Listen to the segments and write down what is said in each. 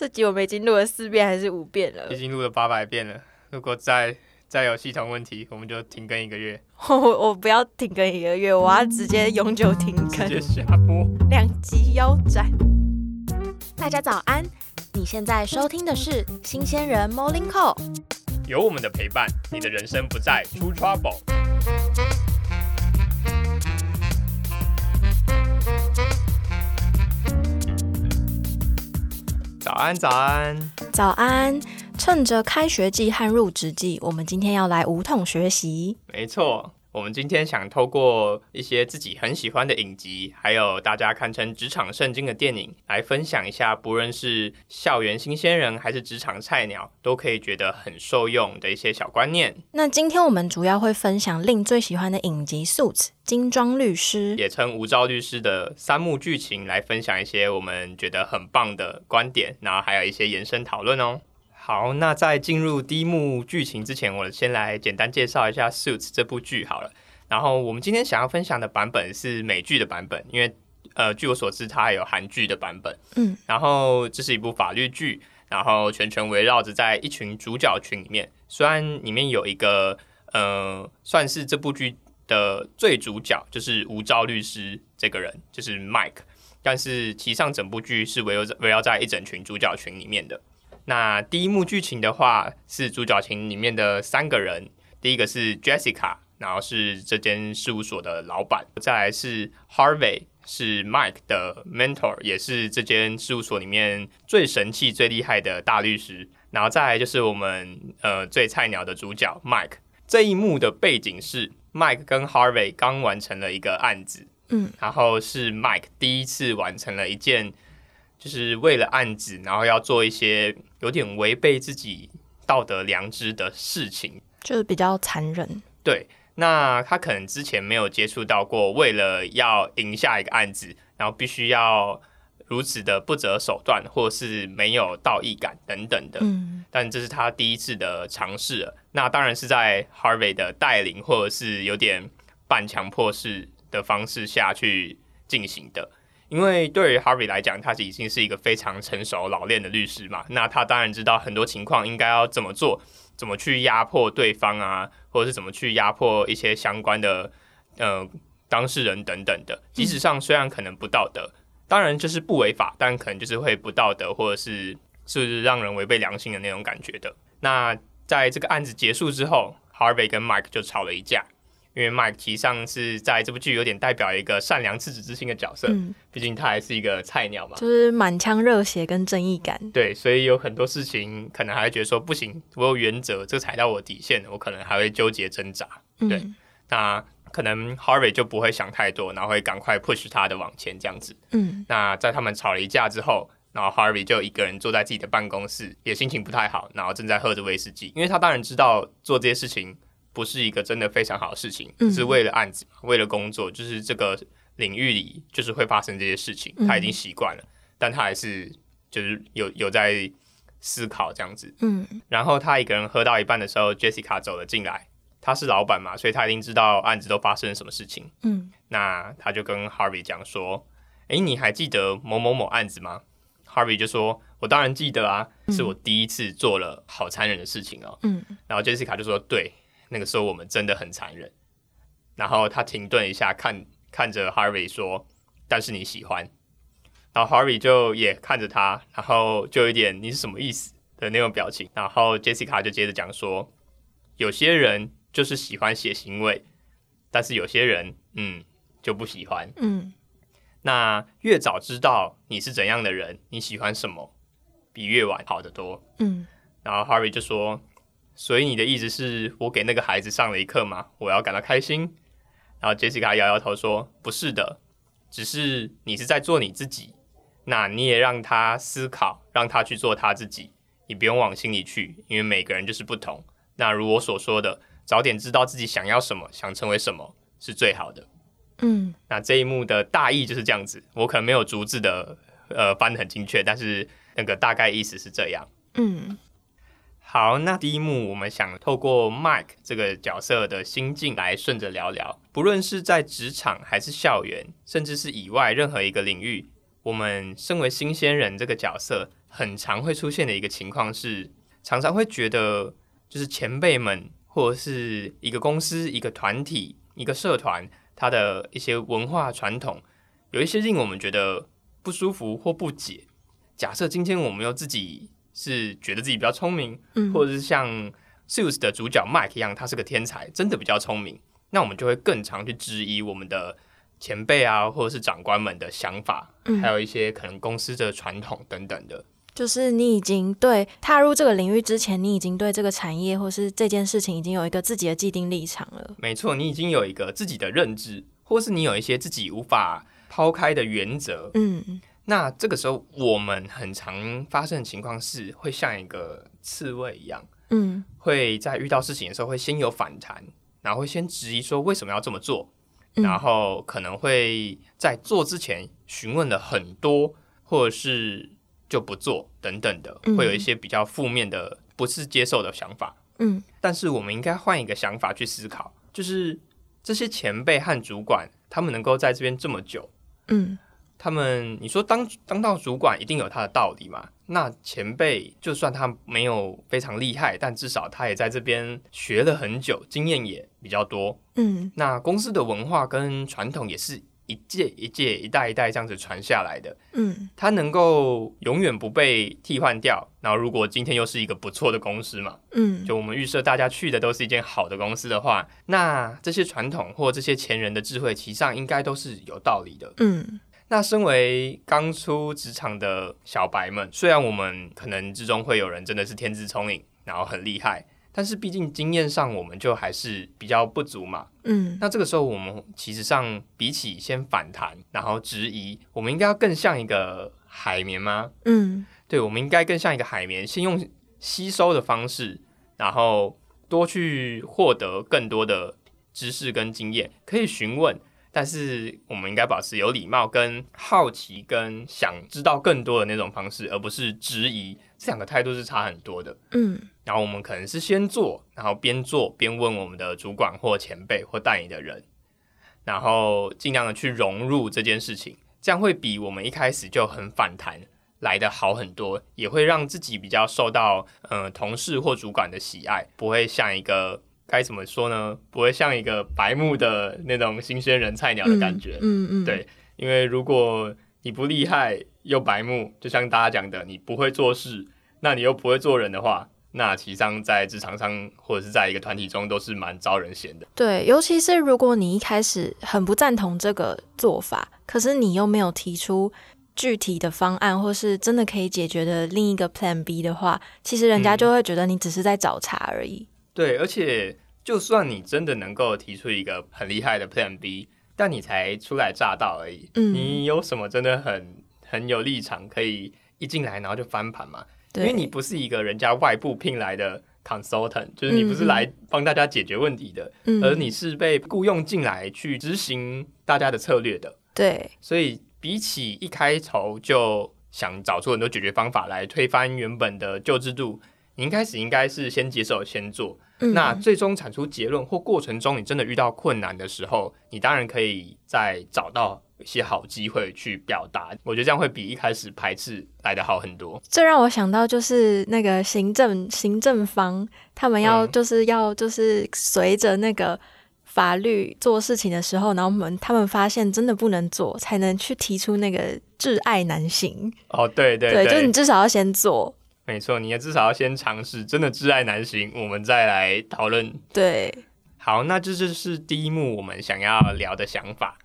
这集我们已经录了四遍还是五遍了已？经录了八百遍了。如果再再有系统问题，我们就停更一个月，我我不要停更一个月，我要直接永久停更直，接下播。两集腰斩。大家早安！你现在收听的是新鲜人 Morning Call。有我们的陪伴，你的人生不再出 trouble。早安，早安。早安！趁着开学季和入职季，我们今天要来无痛学习。没错，我们今天想透过一些自己很喜欢的影集，还有大家堪称职场圣经的电影，来分享一下，不论是校园新鲜人还是职场菜鸟，都可以觉得很受用的一些小观念，那今天我们主要会分享令最喜欢的影集《Suits》精装律师。也称无照律师的三幕剧情，来分享一些我们觉得很棒的观点，然后还有一些延伸讨论哦。好，那在进入第一幕剧情之前，我先来简单介绍一下《Suits》这部剧好了。然后我们今天想要分享的版本是美剧的版本，因为呃，据我所知，它还有韩剧的版本。嗯，然后这是一部法律剧，然后全程围绕着在一群主角群里面，虽然里面有一个呃，算是这部剧的最主角，就是无照律师这个人，就是 Mike，但是其实上整部剧是围绕围绕在一整群主角群里面的。那第一幕剧情的话，是主角群里面的三个人，第一个是 Jessica，然后是这间事务所的老板，再来是 Harvey，是 Mike 的 mentor，也是这间事务所里面最神气、最厉害的大律师，然后再来就是我们呃最菜鸟的主角 Mike。这一幕的背景是 Mike 跟 Harvey 刚完成了一个案子，嗯，然后是 Mike 第一次完成了一件，就是为了案子，然后要做一些有点违背自己道德良知的事情。就是比较残忍。对，那他可能之前没有接触到过，为了要赢下一个案子，然后必须要如此的不择手段，或是没有道义感等等的。嗯，但这是他第一次的尝试了。那当然是在 Harvey 的带领，或者是有点半强迫式的方式下去进行的。因为对于 Harvey 来讲，他已经是一个非常成熟老练的律师嘛，那他当然知道很多情况应该要怎么做，怎么去压迫对方啊，或者是怎么去压迫一些相关的呃当事人等等的。即使上虽然可能不道德，当然就是不违法，但可能就是会不道德，或者是是让人违背良心的那种感觉的。那在这个案子结束之后，Harvey 跟 Mike 就吵了一架，因为 Mike 其实上是在这部剧有点代表一个善良赤子之心的角色，嗯，毕竟他还是一个菜鸟嘛。就是满腔热血跟正义感。对，所以有很多事情可能还会觉得说不行，我有原则，这踩到我底线，我可能还会纠结挣扎。对嗯那可能 Harvey 就不会想太多，然后会赶快 push 他的往前这样子。嗯那在他们吵了一架之后，然后 Harvey 就一个人坐在自己的办公室，也心情不太好，然后正在喝着威士忌，因为他当然知道做这些事情不是一个真的非常好的事情，嗯是为了案子嘛，为了工作，就是这个领域里就是会发生这些事情，他已经习惯了，但他还是就是有有在思考这样子。嗯然后他一个人喝到一半的时候，Jessica 走了进来，他是老板嘛，所以他一定知道案子都发生了什么事情。嗯那他就跟 Harvey 讲说：“诶，你还记得某某某案子吗？”Harvey 就说：“我当然记得啊，是我第一次做了好残忍的事情哦。嗯然后 Jessica 就说：“对，那个时候我们真的很残忍。”然后他停顿一下，看看着 Harvey 说：“但是你喜欢。”然后 Harvey 就也看着他，然后就有点你是什么意思的那种表情。然后 Jessica 就接着讲说：“有些人就是喜欢写行为，但是有些人，嗯，就不喜欢。嗯那越早知道你是怎样的人，你喜欢什么，比越晚好得多。嗯然后 Harvey 就说：“所以你的意思是我给那个孩子上了一课吗？我要感到开心？”然后 Jessica 摇摇头说：“不是的，只是你是在做你自己。那你也让他思考，让他去做他自己。你不用往心里去，因为每个人就是不同。那如我所说的，早点知道自己想要什么，想成为什么，是最好的。”嗯那这一幕的大意就是这样子，我可能没有逐字的呃翻得很精确，但是那个大概意思是这样。嗯好，那第一幕我们想透过 Mike 这个角色的心境来顺着聊聊，不论是在职场还是校园，甚至是以外任何一个领域，我们身为新鲜人这个角色，很常会出现的一个情况是，常常会觉得就是前辈们或者是一个公司、一个团体、一个社团，它的一些文化传统，有一些令我们觉得不舒服或不解。假设今天我们又自己是觉得自己比较聪明，嗯或者是像《Suits》的主角 Mike 一样，他是个天才，真的比较聪明，那我们就会更常去质疑我们的前辈啊，或者是长官们的想法，嗯还有一些可能公司的传统等等的。就是你已经对踏入这个领域之前，你已经对这个产业或是这件事情已经有一个自己的既定立场了。没错，你已经有一个自己的认知，或是你有一些自己无法抛开的原则。嗯那这个时候，我们很常发生的情况是，会像一个刺猬一样，嗯。会在遇到事情的时候会先有反弹，然后会先质疑说为什么要这么做，嗯。然后可能会在做之前询问了很多，或者是就不做等等的，嗯。会有一些比较负面的不是接受的想法。嗯。但是我们应该换一个想法去思考，就是这些前辈和主管，他们能够在这边这么久，嗯他们你说当当到主管一定有他的道理嘛？那前辈就算他没有非常厉害，但至少他也在这边学了很久，经验也比较多。嗯那公司的文化跟传统也是一届一届、一代一代这样子传下来的，嗯它能够永远不被替换掉。然后如果今天又是一个不错的公司嘛，嗯就我们预设大家去的都是一间好的公司的话，那这些传统或这些前人的智慧，其实上应该都是有道理的。嗯那身为刚出职场的小白们，虽然我们可能之中会有人真的是天资聪颖，然后很厉害，但是毕竟经验上我们就还是比较不足嘛。嗯那这个时候，我们其实上比起先反弹，然后质疑，我们应该要更像一个海绵吗？嗯对，我们应该更像一个海绵，先用吸收的方式，然后多去获得更多的知识跟经验，可以询问，但是我们应该保持有礼貌、跟好奇、跟想知道更多的那种方式，而不是质疑。这两个态度是差很多的。嗯然后我们可能是先做，然后边做边问我们的主管或前辈或带你的人，然后尽量的去融入这件事情，这样会比我们一开始就很反弹来的好很多，也会让自己比较受到呃同事或主管的喜爱，不会像一个该怎么说呢？不会像一个白目的那种新鲜人菜鸟的感觉。嗯嗯对因为如果你不厉害又白目，就像大家讲的，你不会做事，那你又不会做人的话，那其实上在职场上或者是在一个团体中都是蛮招人嫌的。对，尤其是如果你一开始很不赞同这个做法，可是你又没有提出具体的方案，或是真的可以解决的另一个 Plan B 的话，其实人家嗯就会觉得你只是在找茬而已。对，而且就算你真的能够提出一个很厉害的 Plan B，但你才初来乍到而已，嗯。你有什么真的很很有立场可以一进来然后就翻盘吗？因，为你不是一个人家外部聘来的 consultant，就是你不是来帮大家解决问题的，嗯。而你是被雇佣进来去执行大家的策略的。对，所以比起一开头就想找出很多解决方法来推翻原本的旧制度，你一开始应该是先接受、先做。嗯那最终产出结论或过程中，你真的遇到困难的时候，你当然可以再找到一些好机会去表达。我觉得这样会比一开始排斥来的好很多。这让我想到就是那个行政行政方，他们要嗯就是要就是随着那个法律做事情的时候，然后我们他们发现真的不能做，才能去提出那个挚爱难行。哦，对对对，就是你至少要先做。没错，你也至少要先尝试，真的挚爱难行，我们再来讨论对，好，那这就是第一幕我们想要聊的想法。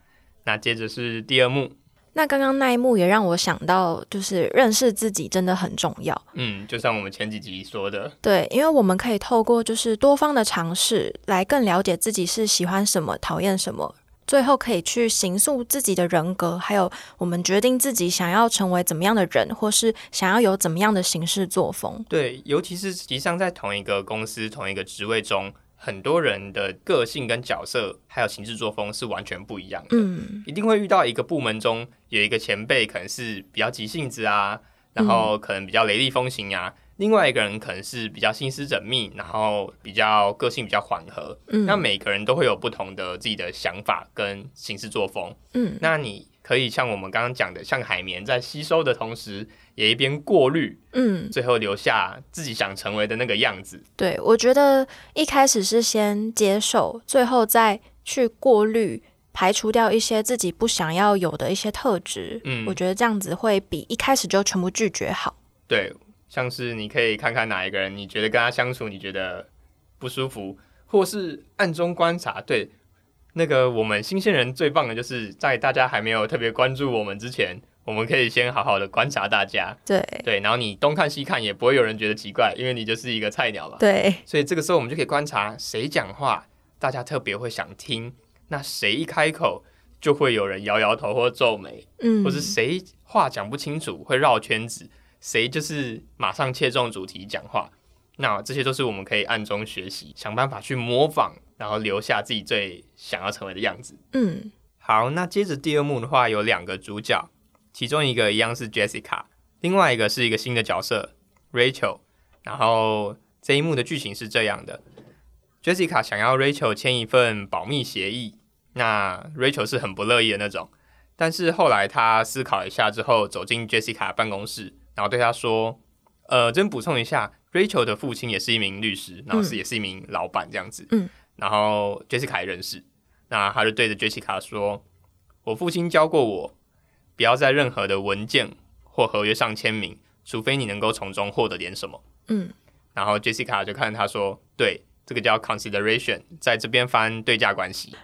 那接着是第二幕，那刚刚那一幕也让我想到，就是认识自己真的很重要。嗯，就像我们前几集说的，对，因为我们可以透过就是多方的尝试，来更了解自己是喜欢什么、讨厌什么，最后可以去形塑自己的人格，还有我们决定自己想要成为怎么样的人，或是想要有怎么样的行事作风。对，尤其是实际上在同一个公司、同一个职位中，很多人的个性跟角色还有行事作风是完全不一样的。嗯一定会遇到一个部门中有一个前辈可能是比较急性子啊，然后可能比较雷厉风行啊，另外一个人可能是比较心思缜密，然后比较个性比较缓和。嗯，那每个人都会有不同的自己的想法跟行事作风。嗯那你可以像我们刚刚讲的，像海绵在吸收的同时，也一边过滤，嗯，最后留下自己想成为的那个样子。对，我觉得一开始是先接受，最后再去过滤，排除掉一些自己不想要有的一些特质。嗯我觉得这样子会比一开始就全部拒绝好。对，像是你可以看看哪一个人，你觉得跟他相处你觉得不舒服，或是暗中观察。对，那个我们新鲜人最棒的就是在大家还没有特别关注我们之前，我们可以先好好的观察大家。对对，然后你东看西看也不会有人觉得奇怪，因为你就是一个菜鸟嘛。对，所以这个时候我们就可以观察谁讲话，大家特别会想听；那谁一开口，就会有人摇摇头或皱眉，嗯，或是谁话讲不清楚会绕圈子，谁就是马上切中主题讲话。那这些都是我们可以暗中学习，想办法去模仿，然后留下自己最想要成为的样子。嗯好，那接着第二幕的话，有两个主角，其中一个一样是 Jessica，另外一个是一个新的角色 Rachel。然后这一幕的剧情是这样的：Jessica 想要 Rachel 签一份保密协议，那 Rachel 是很不乐意的那种。但是后来他思考一下之后，走进 Jessica 办公室，然后对他说：“呃，这边补充一下，Rachel 的父亲也是一名律师，然后是也是一名老板这样子。嗯，然后 Jessica 也认识。那他就对着 Jessica 说：“我父亲教过我，不要在任何的文件或合约上签名，除非你能够从中获得点什么。嗯，”然后 Jessica 就看他说：“对，这个叫 consideration，在这边翻对价关系。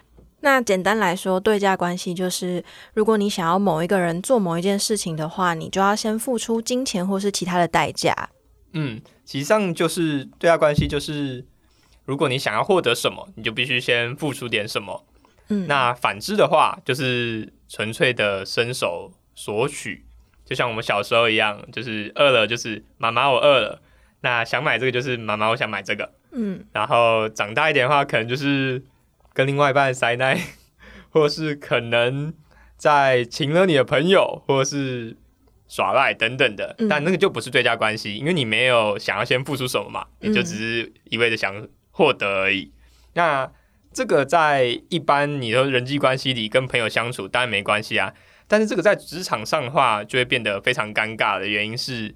那简单来说，对价关系就是，如果你想要某一个人做某一件事情的话，你就要先付出金钱或是其他的代价。嗯，实际上就是对价关系，就是如果你想要获得什么，你就必须先付出点什么。嗯，那反之的话，就是纯粹的伸手索取，就像我们小时候一样，就是饿了就是妈妈我饿了，那想买这个就是妈妈我想买这个。嗯然后长大一点的话，可能就是跟另外一半塞奶，或是可能在请了你的朋友，或是耍赖等等的。嗯但那个就不是最佳关系，因为你没有想要先付出什么嘛，嗯你就只是一味的想获得而已。那这个在一般你的人际关系里跟朋友相处当然没关系啊，但是这个在职场上的话就会变得非常尴尬的原因是，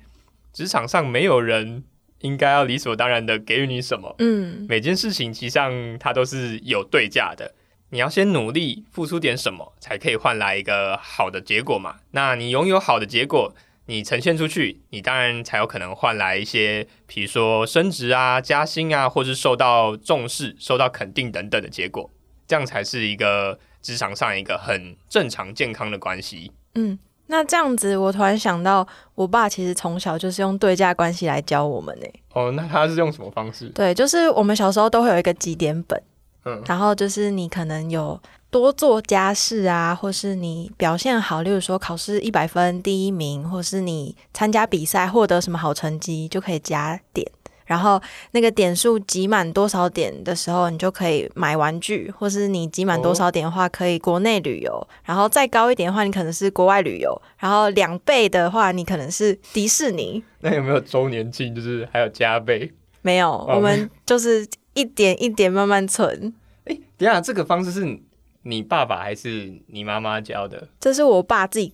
职场上没有人应该要理所当然的给予你什么，嗯每件事情其实上它都是有对价的，你要先努力付出点什么，才可以换来一个好的结果嘛。那你拥有好的结果，你呈现出去，你当然才有可能换来一些，比如说升职啊、加薪啊，或是受到重视、受到肯定等等的结果，这样才是一个职场上一个很正常健康的关系。嗯。那这样子，我突然想到，我爸其实从小就是用对价关系来教我们呢。哦，那他是用什么方式？对，就是我们小时候都会有一个几点本，嗯然后就是你可能有多做家事啊，或是你表现好，例如说考试一百分第一名，或是你参加比赛获得什么好成绩，就可以加点。然后那个点数集满多少点的时候，你就可以买玩具，或是你集满多少点的话，可以国内旅游。然后再高一点的话，你可能是国外旅游。然后两倍的话，你可能是迪士尼。那有没有周年庆？就是还有加倍？没有，我们就是一点一点慢慢存。哎，等一下这个方式是你爸爸还是你妈妈教的？这是我爸自己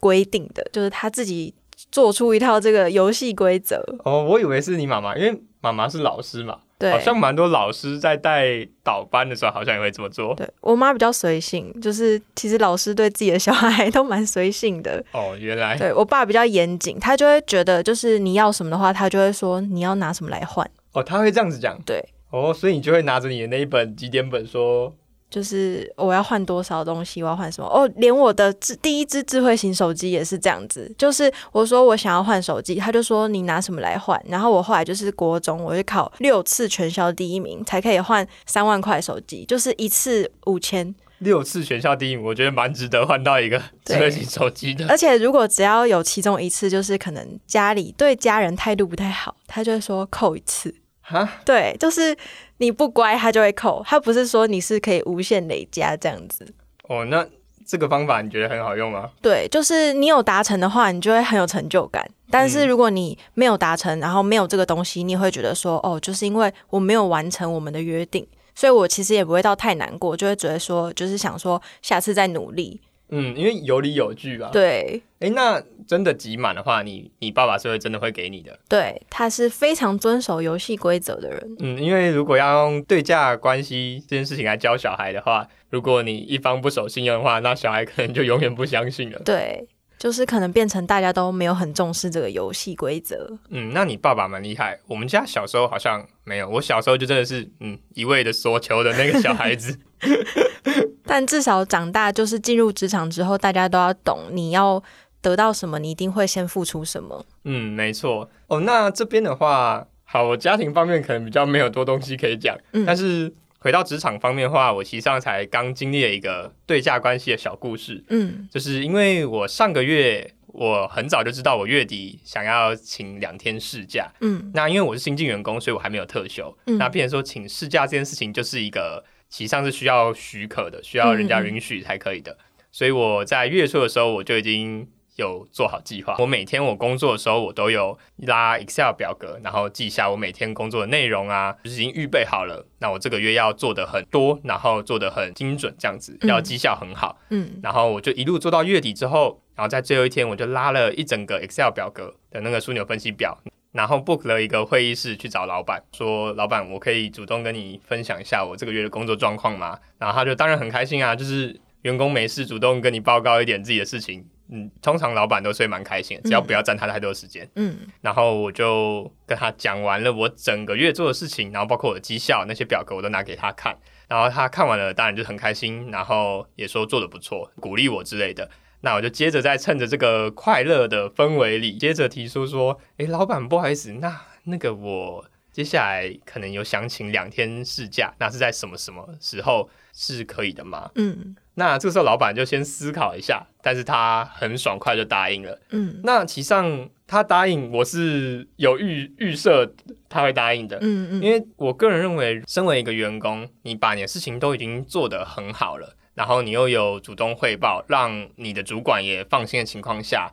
规定的，就是他自己做出一套这个游戏规则。哦，我以为是你妈妈，因为妈妈是老师嘛，对，好像蛮多老师在带导班的时候，好像也会这么做。对我妈比较随性，就是其实老师对自己的小孩都蛮随性的。哦，原来对我爸比较严谨，他就会觉得就是你要什么的话，他就会说你要拿什么来换。哦，他会这样子讲。对，哦，所以你就会拿着你的那一本几点本说，就是我要换多少东西，我要换什么哦。连我的智第一只智慧型手机也是这样子，就是我说我想要换手机，他就说你拿什么来换。然后我后来就是国中，我就考六次全校第一名，才可以换三万块手机，就是一次五千。六次全校第一名，我觉得蛮值得换到一个智慧型手机的。而且如果只要有其中一次，就是可能家里对家人态度不太好，他就会说扣一次。哈，对，就是你不乖，他就会扣。他不是说你是可以无限累加这样子。哦，那这个方法你觉得很好用吗？对，就是你有达成的话，你就会很有成就感。但是嗯如果你没有达成，然后没有这个东西，你会觉得说，哦，就是因为我没有完成我们的约定，所以我其实也不会到太难过，就会觉得说，就是想说下次再努力。嗯，因为有理有据吧。对哎，那真的集满的话，你你爸爸是会真的会给你的。对，他是非常遵守游戏规则的人。嗯，因为如果要用对价关系这件事情来教小孩的话，如果你一方不守信用的话，那小孩可能就永远不相信了。对，就是可能变成大家都没有很重视这个游戏规则。嗯，那你爸爸蛮厉害。我们家小时候好像没有，我小时候就真的是嗯一味的索求的那个小孩子。但至少长大就是进入职场之后，大家都要懂，你要得到什么，你一定会先付出什么。嗯，没错。哦，那这边的话，好，我家庭方面可能比较没有多东西可以讲，嗯但是回到职场方面的话，我其实上才刚经历了一个对价关系的小故事。嗯就是因为我上个月我很早就知道我月底想要请两天事假，嗯那因为我是新进员工，所以我还没有特休。嗯那变成说请事假这件事情就是一个其实上是需要许可的，需要人家允许才可以的。所以我在月初的时候我就已经有做好计划。我每天我工作的时候，我都有拉 Excel 表格，然后记下我每天工作的内容啊，就是已经预备好了。那我这个月要做的很多，然后做的很精准，这样子嗯要绩效很好。嗯然后我就一路做到月底之后，然后在最后一天我就拉了一整个 Excel 表格的那个枢纽分析表，然后 book 了一个会议室去找老板，说老板，我可以主动跟你分享一下我这个月的工作状况吗？然后他就当然很开心啊，就是员工没事主动跟你报告一点自己的事情。嗯，通常老板都是会蛮开心的，只要不要占他太多时间。嗯然后我就跟他讲完了我整个月做的事情，然后包括我的绩效那些表格我都拿给他看，然后他看完了，当然就很开心，然后也说做的不错，鼓励我之类的。那我就接着再趁着这个快乐的氛围里，接着提出说：“诶，老板，不好意思，那那个我接下来可能有想请两天事假，那是在什么什么时候是可以的吗？”嗯那这个时候老板就先思考一下，但是他很爽快就答应了。嗯那其实上他答应，我是有预预设他会答应的，嗯嗯，因为我个人认为，身为一个员工，你把你的事情都已经做得很好了，然后你又有主动汇报，让你的主管也放心的情况下，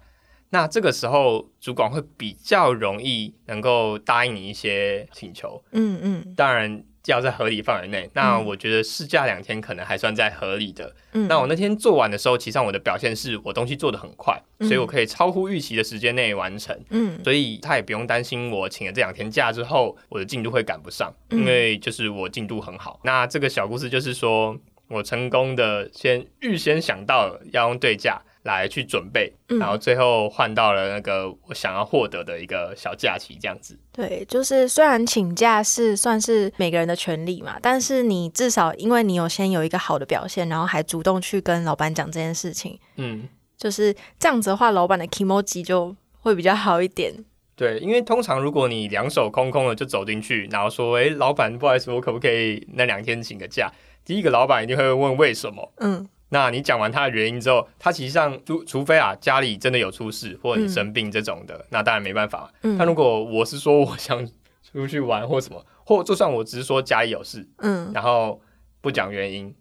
那这个时候主管会比较容易能够答应你一些请求，嗯嗯当然。要在合理范围内，那我觉得试驾两天可能还算在合理的。嗯，那我那天做完的时候，其实上我的表现是我东西做的很快，嗯所以我可以超乎预期的时间内完成。嗯所以他也不用担心我请了这两天假之后，我的进度会赶不上，嗯因为就是我进度很好。那这个小故事就是说我成功的先预先想到了要用对价来去准备，嗯然后最后换到了那个我想要获得的一个小假期，这样子。对，就是虽然请假是算是每个人的权利嘛，但是你至少因为你有先有一个好的表现，然后还主动去跟老板讲这件事情，嗯，就是这样子的话，老板的 emoji 就会比较好一点。对，因为通常如果你两手空空的就走进去，然后说：“诶，老板，不好意思，我可不可以那两天请个假？”第一个老板一定会问为什么。嗯那你讲完他的原因之后，他其实上除除非啊家里真的有出事或者你生病这种的，那当然没办法。嗯但如果我是说我想出去玩或什么，或就算我只是说家里有事，嗯然后不讲原因，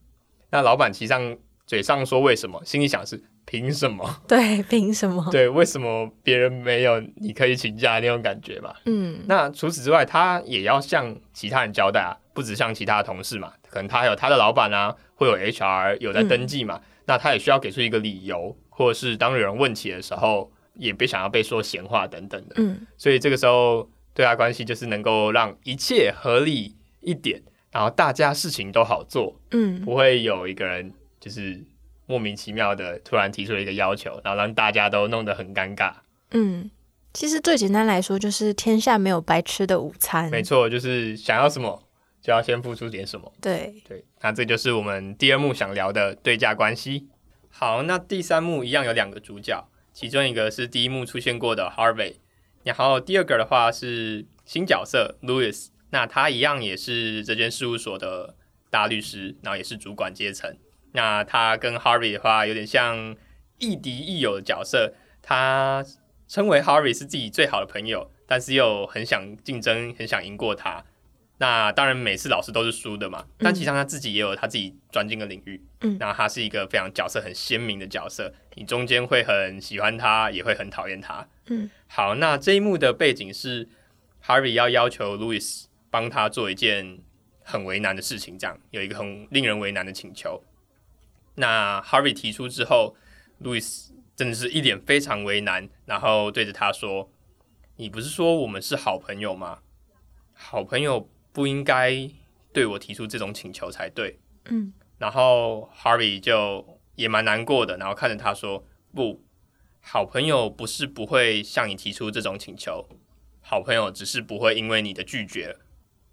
那老板其实上嘴上说为什么，心里想是凭什么？对，凭什么？对，为什么别人没有你可以请假那种感觉嘛？嗯那除此之外，他也要向其他人交代啊，不只向其他的同事嘛，可能他还有他的老板啊，会有 HR 有在登记嘛，那他也需要给出一个理由，或者是当有人问起的时候，也别想要被说闲话等等的。嗯所以这个时候对他关系就是能够让一切合理一点，然后大家事情都好做，嗯不会有一个人就是莫名其妙的突然提出了一个要求，然后让大家都弄得很尴尬。嗯。其实最简单来说，就是天下没有白吃的午餐。没错，就是想要什么就要先付出点什么。对，对，那这就是我们第二幕想聊的对价关系。好，那第三幕一样有两个主角，其中一个是第一幕出现过的 Harvey，然后第二个的话是新角色 Louis，那他一样也是这间事务所的大律师，然后也是主管阶层。那他跟 Harvey 的话有点像亦敌亦友的角色，他称为 Harvey 是自己最好的朋友，但是又很想竞争，很想赢过他。那当然，每次老师都是输的嘛。但其实他自己也有他自己专精的领域。嗯那他是一个非常角色很鲜明的角色，你中间会很喜欢他，也会很讨厌他。嗯，好，那这一幕的背景是 Harvey 要要求 Louis 帮他做一件很为难的事情，这样有一个很令人为难的请求。那 Harvey 提出之后，Louis 真的是一脸非常为难，然后对着他说：“你不是说我们是好朋友吗？好朋友不应该对我提出这种请求才对。”嗯，然后 Harvey 就也蛮难过的，然后看着他说：“不好朋友不是不会向你提出这种请求，好朋友只是不会因为你的拒绝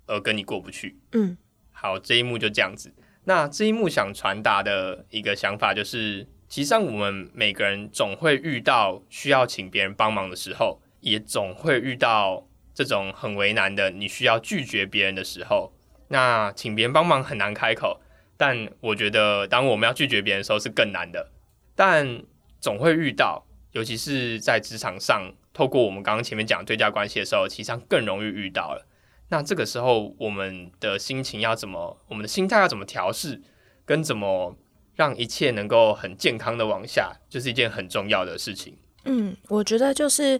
而跟你过不去。”嗯，好，这一幕就这样子。那这一幕想传达的一个想法就是，其实上我们每个人总会遇到需要请别人帮忙的时候，也总会遇到这种很为难的，你需要拒绝别人的时候。那请别人帮忙很难开口，但我觉得当我们要拒绝别人的时候是更难的。但总会遇到，尤其是在职场上，透过我们刚刚前面讲对价关系的时候，其实上更容易遇到了。那这个时候，我们的心情要怎么，我们的心态要怎么调试，跟怎么让一切能够很健康的往下，就是一件很重要的事情。嗯，我觉得就是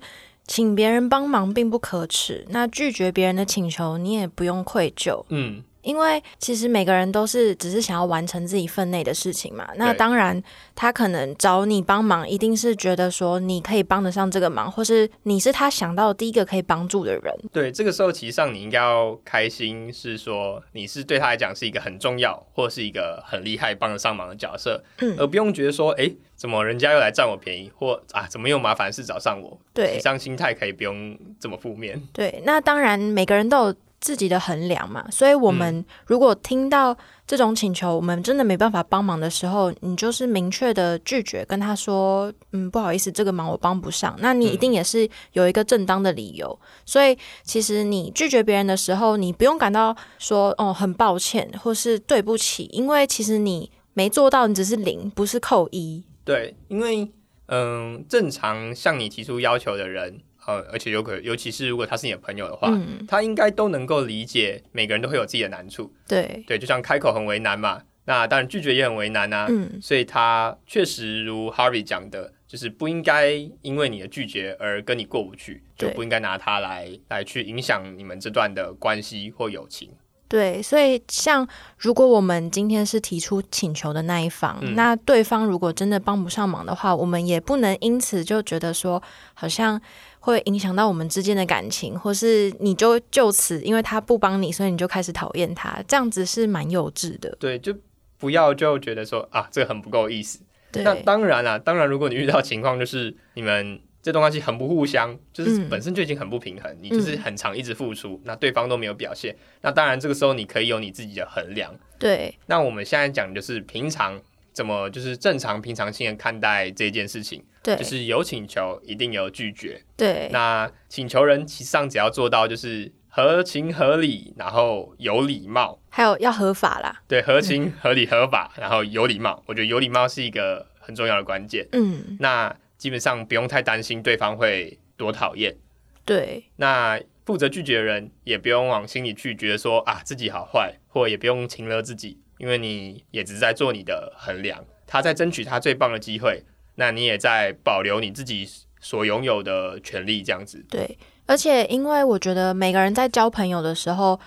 请别人帮忙并不可耻，那拒绝别人的请求，你也不用愧疚。嗯，因为其实每个人都是只是想要完成自己分内的事情嘛。那当然，他可能找你帮忙，一定是觉得说你可以帮得上这个忙，或是你是他想到第一个可以帮助的人。对，这个时候其实上你应该要开心，是说你是对他来讲是一个很重要，或是一个很厉害、帮得上忙的角色，嗯而不用觉得说，诶，怎么人家又来占我便宜，或啊，怎么又麻烦事找上我？对这样心态可以不用这么负面。对，那当然每个人都有自己的衡量嘛，所以我们如果听到这种请求，我们真的没办法帮忙的时候，你就是明确的拒绝，跟他说，嗯，不好意思，这个忙我帮不上。那你一定也是有一个正当的理由，所以其实你拒绝别人的时候，你不用感到说，哦，很抱歉或是对不起，因为其实你没做到，你只是零，不是扣一。对，因为嗯，正常向你提出要求的人，呃，而且有可，尤其是如果他是你的朋友的话，嗯，他应该都能够理解，每个人都会有自己的难处。对，对，就像开口很为难嘛，那当然拒绝也很为难啊。嗯，所以他确实如 Harvey 讲的，就是不应该因为你的拒绝而跟你过不去，就不应该拿他来来去影响你们这段的关系或友情。对，所以像如果我们今天是提出请求的那一方，嗯那对方如果真的帮不上忙的话，我们也不能因此就觉得说好像会影响到我们之间的感情，或是你就就此因为他不帮你，所以你就开始讨厌他，这样子是蛮幼稚的。对，就不要就觉得说啊，这个很不够意思。对，那当然啦，当然如果你遇到情况就是你们这段关系很不互相，就是嗯本身就已经很不平衡，你就是很长一直付出，那对方都没有表现，那当然这个时候你可以有你自己的衡量。对，那我们现在讲的就是平常怎么就是正常平常心的看待这件事情，对，就是有请求一定有拒绝。对，那请求人其实上只要做到就是合情合理，然后有礼貌，还有要合法啦。对，合情合理合法，然后有礼貌。我觉得有礼貌是一个很重要的关键。嗯，那基本上不用太担心对方会多讨厌。对，那负责拒绝的人也不用往心里去觉得说啊自己好坏，或也不用情了自己，因为你也只是在做你的衡量，他在争取他最棒的机会，那你也在保留你自己所拥有的权利，这样子。对，而且因为我觉得每个人在交朋友的时候，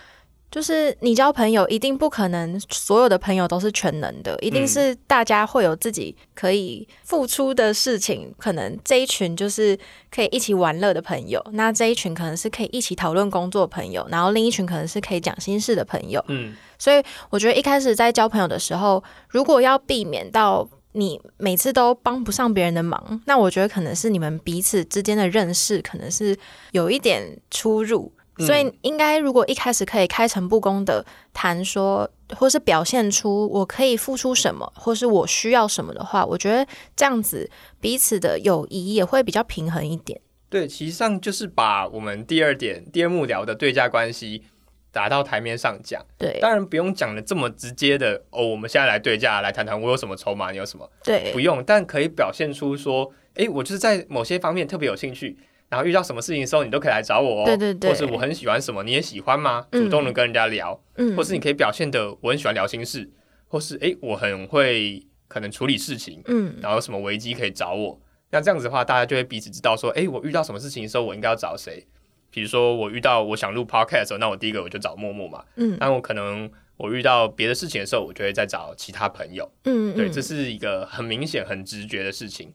就是你交朋友一定不可能所有的朋友都是全能的，一定嗯是大家会有自己可以付出的事情。可能这一群就是可以一起玩乐的朋友，那这一群可能是可以一起讨论工作的朋友，然后另一群可能是可以讲心事的朋友。嗯，所以我觉得一开始在交朋友的时候，如果要避免到你每次都帮不上别人的忙，那我觉得可能是你们彼此之间的认识可能是有一点出入。嗯所以应该如果一开始可以开诚布公的谈说，或是表现出我可以付出什么，或是我需要什么的话，我觉得这样子彼此的友谊也会比较平衡一点。对，其实上就是把我们第二点、第二幕聊的对价关系打到台面上讲。对当然不用讲的这么直接的哦，我们现在来对价，来谈谈我有什么筹码，你有什么。对不用，但可以表现出说，诶，我就是在某些方面特别有兴趣，然后遇到什么事情的时候，你都可以来找我哦。对对对或是我很喜欢什么，你也喜欢吗？嗯主动的跟人家聊，嗯或是你可以表现的我很喜欢聊心事，或是诶，我很会可能处理事情，嗯然后有什么危机可以找我。那这样子的话，大家就会彼此知道说，诶，我遇到什么事情的时候，我应该要找谁。比如说，我遇到我想录 podcast 的时候，那我第一个我就找默默嘛。嗯那我可能我遇到别的事情的时候，我就会再找其他朋友。嗯，对，嗯这是一个很明显、很直觉的事情。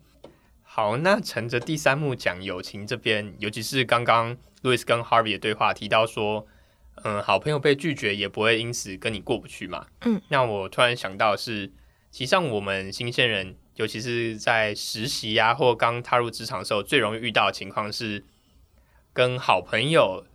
好，那乘着第三幕讲友情这边，尤其是刚刚 Louis 跟 Harvey 的对话提到说，嗯，好朋友被拒绝也不会因此跟你过不去嘛。嗯，那我突然想到的是，其实像我们新鲜人，尤其是在实习呀、或刚踏入职场的时候，最容易遇到的情况是，跟好朋友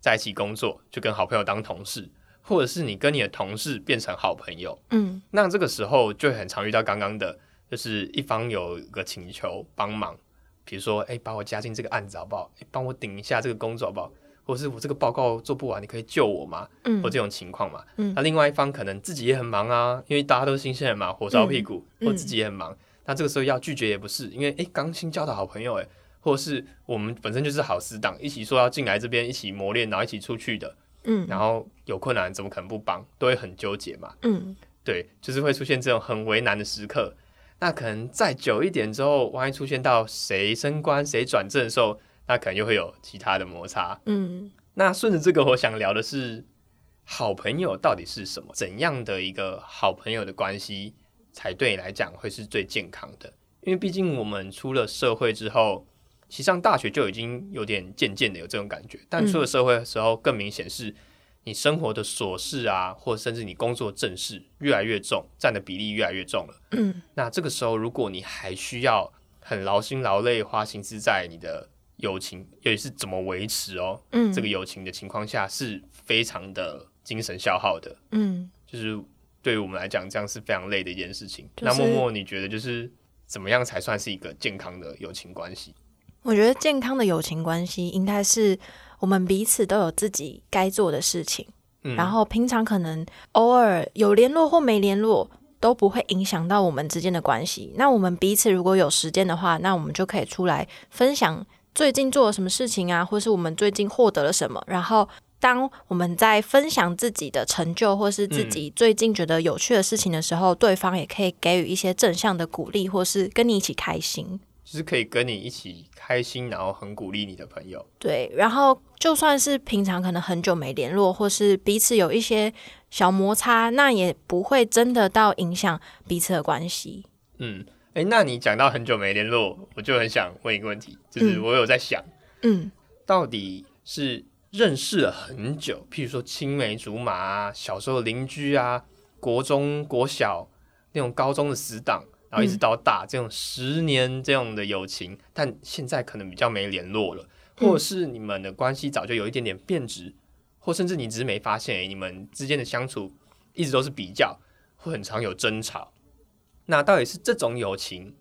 在一起工作，就跟好朋友当同事，或者是你跟你的同事变成好朋友。嗯那这个时候就很常遇到刚刚的，就是一方有个请求帮忙，比如说，哎、把我加进这个案子好不好？哎、帮我顶一下这个工作好不好？或者是我这个报告做不完，你可以救我吗？嗯或这种情况嘛。嗯那另外一方可能自己也很忙啊，因为大家都是新鲜人嘛，火烧屁股，嗯或自己也很忙。那这个时候要拒绝也不是，因为哎，刚新交的好朋友哎，或者是我们本身就是好死党，一起说要进来这边一起磨练，然后一起出去的，嗯然后有困难怎么可能不帮？都会很纠结嘛。嗯对，就是会出现这种很为难的时刻。那可能再久一点之后，万一出现到谁升官谁转正的时候，那可能又会有其他的摩擦。嗯那顺着这个，我想聊的是好朋友到底是什么？怎样的一个好朋友的关系才对你来讲会是最健康的？因为毕竟我们出了社会之后，其实上大学就已经有点渐渐的有这种感觉，但出了社会的时候，更明显是你生活的琐事啊，或甚至你工作正事越来越重，占的比例越来越重了。嗯那这个时候，如果你还需要很劳心劳累花心思在你的友情，也是怎么维持哦，嗯，这个友情的情况下，是非常的精神消耗的。嗯就是对于我们来讲，这样是非常累的一件事情。就是那默默，你觉得就是怎么样才算是一个健康的友情关系？我觉得健康的友情关系应该是我们彼此都有自己该做的事情，嗯，然后平常可能偶尔有联络或没联络。都不会影响到我们之间的关系。那我们彼此如果有时间的话，那我们就可以出来分享最近做了什么事情啊，或是我们最近获得了什么。然后，当我们在分享自己的成就或是自己最近觉得有趣的事情的时候，对方也可以给予一些正向的鼓励，或是跟你一起开心。就是可以跟你一起开心，然后很鼓励你的朋友。对，然后就算是平常可能很久没联络，或是彼此有一些小摩擦，那也不会真的到影响彼此的关系。嗯，哎，那你讲到很久没联络，我就很想问一个问题，就是嗯我有在想，嗯到底是认识了很久，譬如说青梅竹马啊，小时候的邻居啊，国中、国小那种高中的死党，然后一直到大、这种十年这样的友情，但现在可能比较没联络了，或者是你们的关系早就有一点点变质，或甚至你只是没发现、诶你们之间的相处一直都是比较，会很常有争吵。那到底是这种友情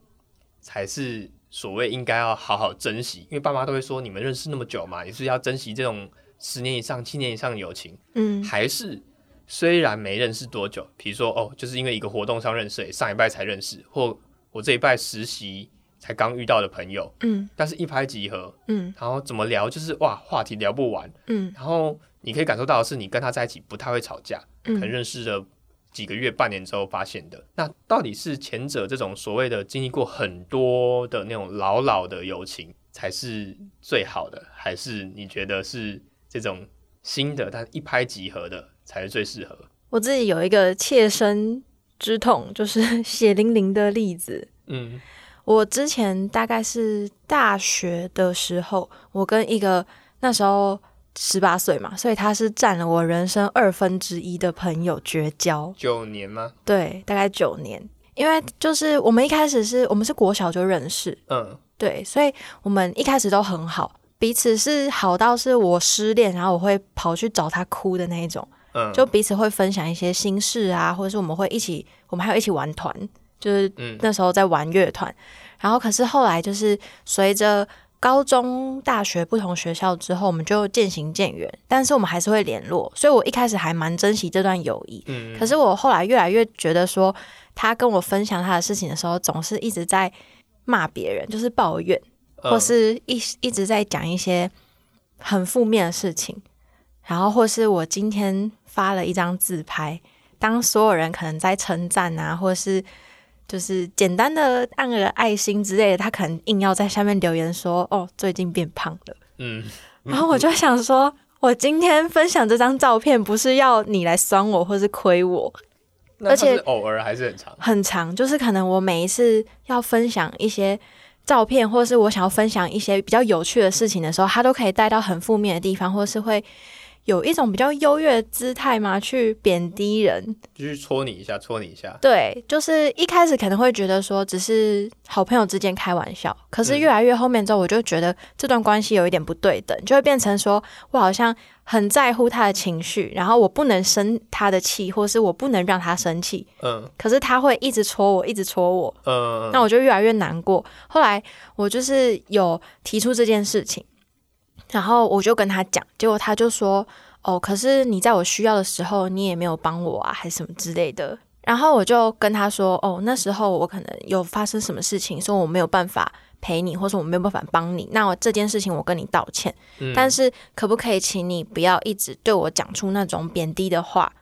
才是所谓应该要好好珍惜？因为爸妈都会说，你们认识那么久嘛，也是要珍惜这种十年以上、七年以上的友情。嗯还是虽然没认识多久，比如说哦，就是因为一个活动上认识，上一拜才认识，或我这一拜实习才刚遇到的朋友，嗯。但是一拍即合，嗯。然后怎么聊就是哇，话题聊不完，嗯。然后你可以感受到的是，你跟他在一起不太会吵架，可能嗯认识了几个月、半年之后发现的。那到底是前者这种所谓的经历过很多的那种老老的友情才是最好的，还是你觉得是这种新的但一拍即合的才是最适合？我自己有一个切身之痛，就是 血淋淋的例子。嗯我之前大概是大学的时候，我跟一个那时候十八岁嘛，所以他是占了我人生二分之一的朋友绝交。九年吗？对，大概九年。因为就是我们一开始是我们是国小就认识，嗯对，所以我们一开始都很好，彼此是好到是我失恋，然后我会跑去找他哭的那一种，嗯，就彼此会分享一些心事啊，或者是我们会一起，我们还有一起玩团，就是嗯。那时候在玩乐团，然后可是后来就是随着高中、大学不同学校之后，我们就渐行渐远，但是我们还是会联络，所以我一开始还蛮珍惜这段友谊。嗯，可是我后来越来越觉得说，他跟我分享他的事情的时候，总是一直在骂别人，就是抱怨，嗯。或是一一直在讲一些很负面的事情，然后或是我今天发了一张自拍，当所有人可能在称赞啊，或是就是简单的按个爱心之类的，他可能硬要在下面留言说：“哦，最近变胖了。嗯”然后我就想说：“我今天分享这张照片，不是要你来酸我或是亏我，而且偶尔还是很长，很长，就是可能我每一次要分享一些照片，或是我想要分享一些比较有趣的事情的时候，他都可以带到很负面的地方，或是会。有一种比较优越的姿态吗？去贬低人，就去戳你一下，戳你一下。对，就是一开始可能会觉得说只是好朋友之间开玩笑，可是越来越后面之后，我就觉得这段关系有一点不对等，就会变成说我好像很在乎他的情绪，然后我不能生他的气，或是我不能让他生气。嗯。可是他会一直戳我，一直戳我。嗯。那我就越来越难过。后来我就是有提出这件事情。然后我就跟他讲，结果他就说：“哦，可是你在我需要的时候，你也没有帮我啊，还是什么之类的。”然后我就跟他说：“哦，那时候我可能有发生什么事情，说我没有办法陪你，或者我没有办法帮你。那我这件事情我跟你道歉，但是可不可以请你不要一直对我讲出那种贬低的话，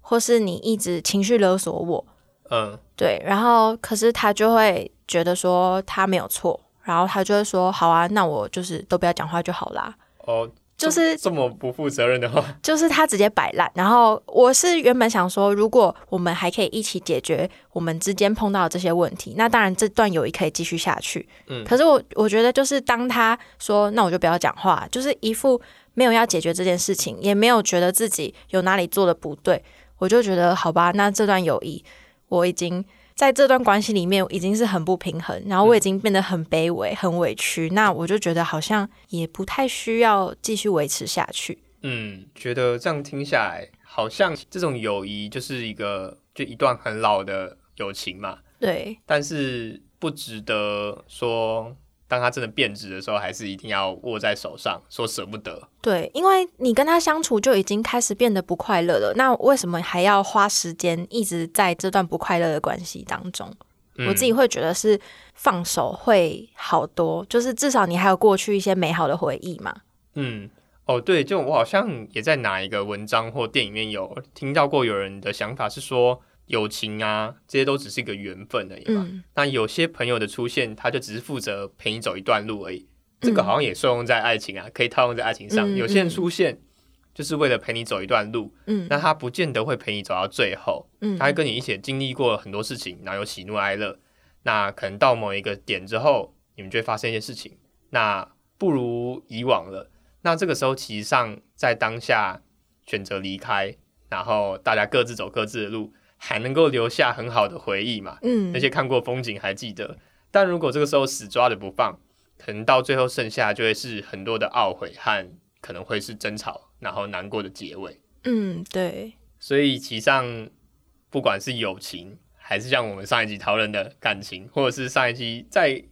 或是你一直情绪勒索我？”嗯，对。然后可是他就会觉得说他没有错。然后他就会说：“好啊，那我就是都不要讲话就好啦。”哦，就是这么不负责任的话，就是他直接摆烂。然后我是原本想说，如果我们还可以一起解决我们之间碰到的这些问题，那当然这段友谊可以继续下去。嗯，可是我我觉得就是当他说“那我就不要讲话”，就是一副没有要解决这件事情，也没有觉得自己有哪里做的不对，我就觉得好吧，那这段友谊我已经。在这段关系里面，已经是很不平衡，然后我已经变得很卑微、很委屈，那我就觉得好像也不太需要继续维持下去。嗯，觉得这样听下来，好像这种友谊就是一个就一段很老的友情嘛。对，但是不值得说。当他真的变质的时候，还是一定要握在手上，说舍不得。对，因为你跟他相处就已经开始变得不快乐了，那为什么还要花时间一直在这段不快乐的关系当中？我自己会觉得是放手会好多，就是至少你还有过去一些美好的回忆嘛。嗯，哦，对，就我好像也在哪一个文章或电影里面有听到过有人的想法是说。友情啊，这些都只是一个缘分而已嘛。那有些朋友的出现，他就只是负责陪你走一段路而已。这个好像也适用在爱情啊，可以套用在爱情上。有些人出现就是为了陪你走一段路，嗯，那他不见得会陪你走到最后，嗯，他会跟你一起经历过很多事情，然后有喜怒哀乐。那可能到某一个点之后，你们就会发生一些事情，那不如以往了。那这个时候，其实上在当下选择离开，然后大家各自走各自的路。还能够留下很好的回忆嘛？嗯，那些看过风景还记得。但如果这个时候死抓着不放，可能到最后剩下就会是很多的懊悔和可能会是争吵，然后难过的结尾。嗯，对。所以其上不管是友情，还是像我们上一集讨论的感情，或者是上一集在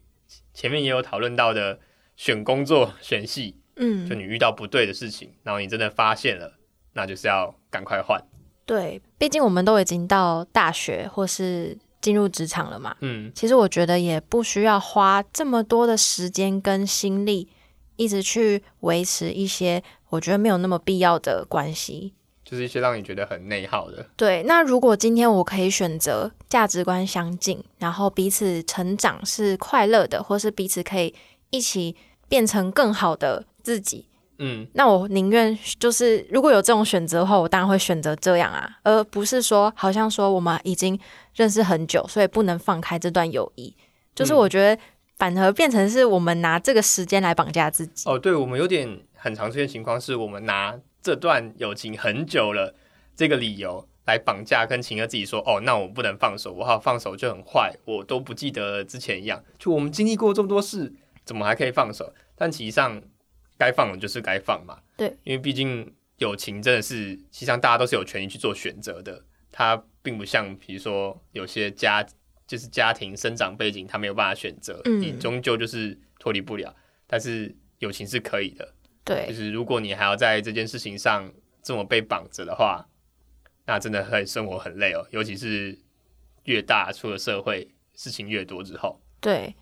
前面也有讨论到的选工作、选戏，嗯，就你遇到不对的事情，然后你真的发现了，那就是要赶快换。对，毕竟我们都已经到大学或是进入职场了嘛。嗯，其实我觉得也不需要花这么多的时间跟心力，一直去维持一些我觉得没有那么必要的关系，就是一些让你觉得很内耗的。对，那如果今天我可以选择价值观相近，然后彼此成长是快乐的，或是彼此可以一起变成更好的自己。嗯，那我宁愿就是如果有这种选择的话，我当然会选择这样啊，而不是说好像说我们已经认识很久，所以不能放开这段友谊。就是我觉得反而变成是我们拿这个时间来绑架自己。哦，对，我们有点很常出现情况，是我们拿这段友情很久了这个理由来绑架跟情和自己说，哦，那我不能放手，我好放手就很坏，我都不记得之前一样。就我们经历过这么多事，怎么还可以放手？但其实上。该放的就是该放嘛，对，因为毕竟友情真的是，实际上大家都是有权利去做选择的。它并不像，比如说有些家就是家庭生长背景，他没有办法选择，你终究就是脱离不了。但是友情是可以的，对，就是如果你还要在这件事情上这么被绑着的话，那真的会生活很累哦。尤其是越大出了社会，事情越多之后，对，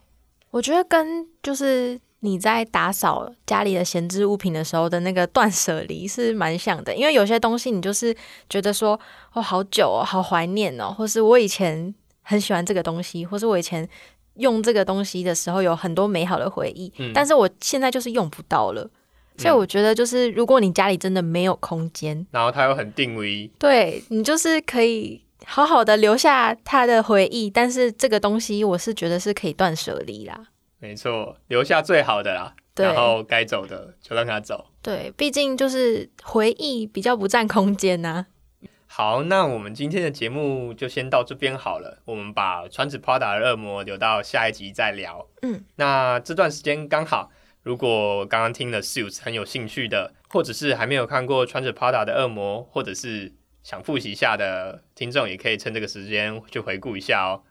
我觉得跟就是。你在打扫家里的闲置物品的时候的那个断舍离是蛮像的，因为有些东西你就是觉得说哦好久哦，好怀念哦，或是我以前很喜欢这个东西，或是我以前用这个东西的时候有很多美好的回忆，但是我现在就是用不到了。所以我觉得，就是如果你家里真的没有空间，然后它又很定位，对你就是可以好好的留下它的回忆，但是这个东西我是觉得是可以断舍离啦。没错，留下最好的啦，然后该走的就让他走。对，毕竟就是回忆比较不占空间呐、好，那我们今天的节目就先到这边好了。我们把穿子 Prada 的恶魔留到下一集再聊。嗯，那这段时间刚好，如果刚刚听了 Suits 很有兴趣的，或者是还没有看过穿着 Prada 的恶魔，或者是想复习一下的听众，也可以趁这个时间去回顾一下哦。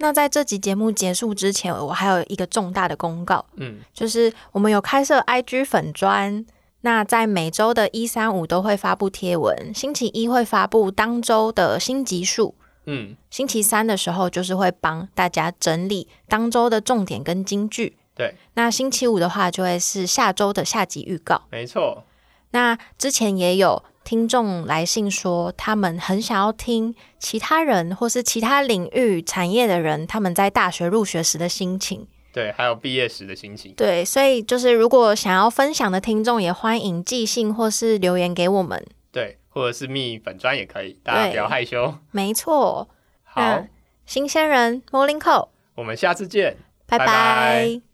那在这集节目结束之前，我还有一个重大的公告，嗯，就是我们有开设 IG 粉砖，那在每周的一三五都会发布贴文，星期一会发布当周的新集数，嗯，星期三的时候就是会帮大家整理当周的重点跟金句。对，那星期五的话就会是下周的下集预告。没错。那之前也有听众来信说，他们很想要听其他人或是其他领域产业的人他们在大学入学时的心情。对，还有毕业时的心情。对，所以就是如果想要分享的听众，也欢迎寄信或是留言给我们。对，或者是密粉砖也可以，大家不要害羞。没错，好，新鲜人 Morning Call，我们下次见。拜拜拜拜